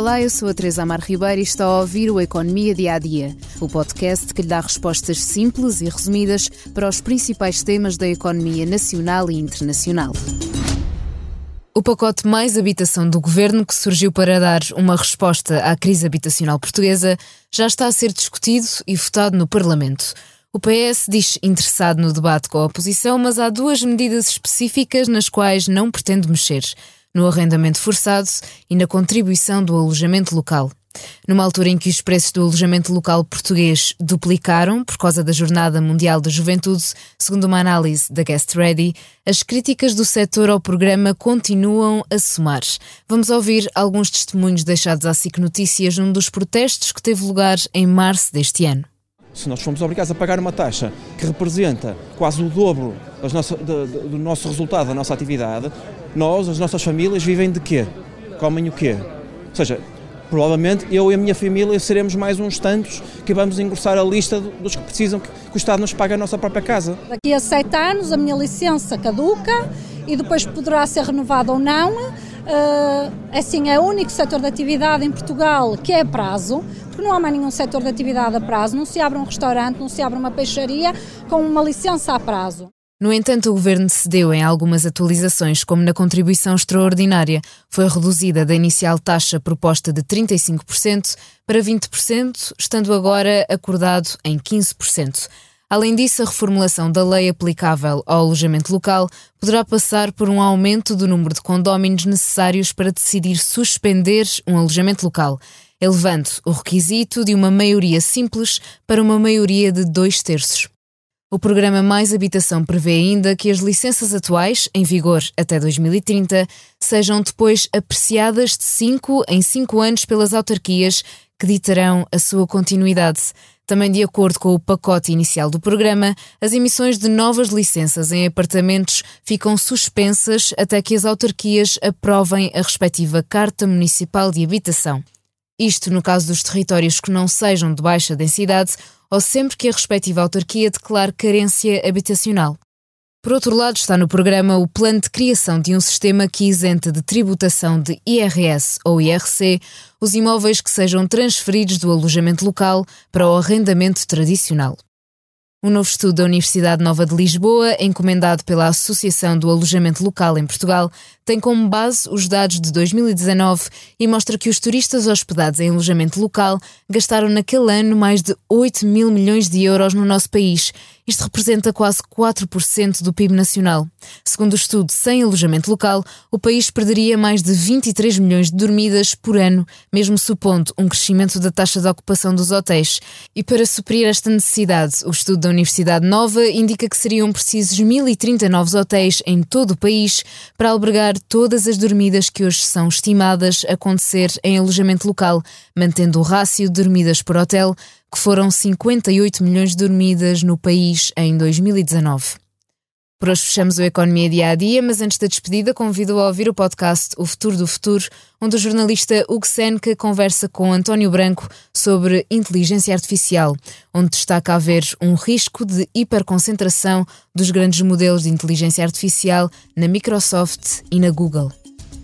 Olá, eu sou a Teresa Amar Ribeiro e está a ouvir o Economia Dia a Dia, o podcast que lhe dá respostas simples e resumidas para os principais temas da economia nacional e internacional. O pacote Mais Habitação do Governo, que surgiu para dar uma resposta à crise habitacional portuguesa, já está a ser discutido e votado no Parlamento. O PS diz interessado no debate com a oposição, mas há duas medidas específicas nas quais não pretende mexer no arrendamento forçado e na contribuição do alojamento local. Numa altura em que os preços do alojamento local português duplicaram por causa da Jornada Mundial da Juventude, segundo uma análise da Guest Ready, as críticas do setor ao programa continuam a somar. Vamos ouvir alguns testemunhos deixados à SIC Notícias num dos protestos que teve lugar em março deste ano. Se nós fomos obrigados a pagar uma taxa que representa quase o dobro do, do nosso resultado da nossa atividade, nós, as nossas famílias, vivem de quê? Comem o quê? Ou seja, provavelmente eu e a minha família seremos mais uns tantos que vamos engrossar a lista dos que precisam que, o Estado nos pague a nossa própria casa. Daqui a sete anos a minha licença caduca e depois poderá ser renovada ou não. Assim, é o único setor de atividade em Portugal que é a prazo, porque não há mais nenhum setor de atividade a prazo, não se abre um restaurante, não se abre uma peixaria com uma licença a prazo. No entanto, o governo cedeu em algumas atualizações, como na contribuição extraordinária. Foi reduzida da inicial taxa proposta de 35% para 20%, estando agora acordado em 15%. Além disso, a reformulação da lei aplicável ao alojamento local poderá passar por um aumento do número de condóminos necessários para decidir suspender um alojamento local, elevando o requisito de uma maioria simples para uma maioria de dois terços. O programa Mais Habitação prevê ainda que as licenças atuais, em vigor até 2030, sejam depois apreciadas de 5 em 5 anos pelas autarquias que ditarão a sua continuidade. Também de acordo com o pacote inicial do programa, as emissões de novas licenças em apartamentos ficam suspensas até que as autarquias aprovem a respectiva Carta Municipal de Habitação. Isto no caso dos territórios que não sejam de baixa densidade ou sempre que a respectiva autarquia declare carência habitacional. Por outro lado, está no programa o plano de criação de um sistema que isenta de tributação de IRS ou IRC os imóveis que sejam transferidos do alojamento local para o arrendamento tradicional. Um novo estudo da Universidade Nova de Lisboa, encomendado pela Associação do Alojamento Local em Portugal, tem como base os dados de 2019 e mostra que os turistas hospedados em alojamento local gastaram naquele ano mais de 8 mil milhões de euros no nosso país. Isto representa quase 4% do PIB nacional. Segundo o estudo, sem alojamento local, o país perderia mais de 23 milhões de dormidas por ano, mesmo supondo um crescimento da taxa de ocupação dos hotéis. E para suprir esta necessidade, o estudo da Universidade Nova indica que seriam precisos 1.030 novos hotéis em todo o país para albergar todas as dormidas que hoje são estimadas acontecer em alojamento local, mantendo o rácio de dormidas por hotel, que foram 58 milhões dormidas no país em 2019. Por hoje fechamos o Economia Dia a Dia, mas antes da despedida convido a ouvir o podcast O Futuro do Futuro, onde o jornalista Hugo conversa com António Branco sobre inteligência artificial, onde destaca haver um risco de hiperconcentração dos grandes modelos de inteligência artificial na Microsoft e na Google.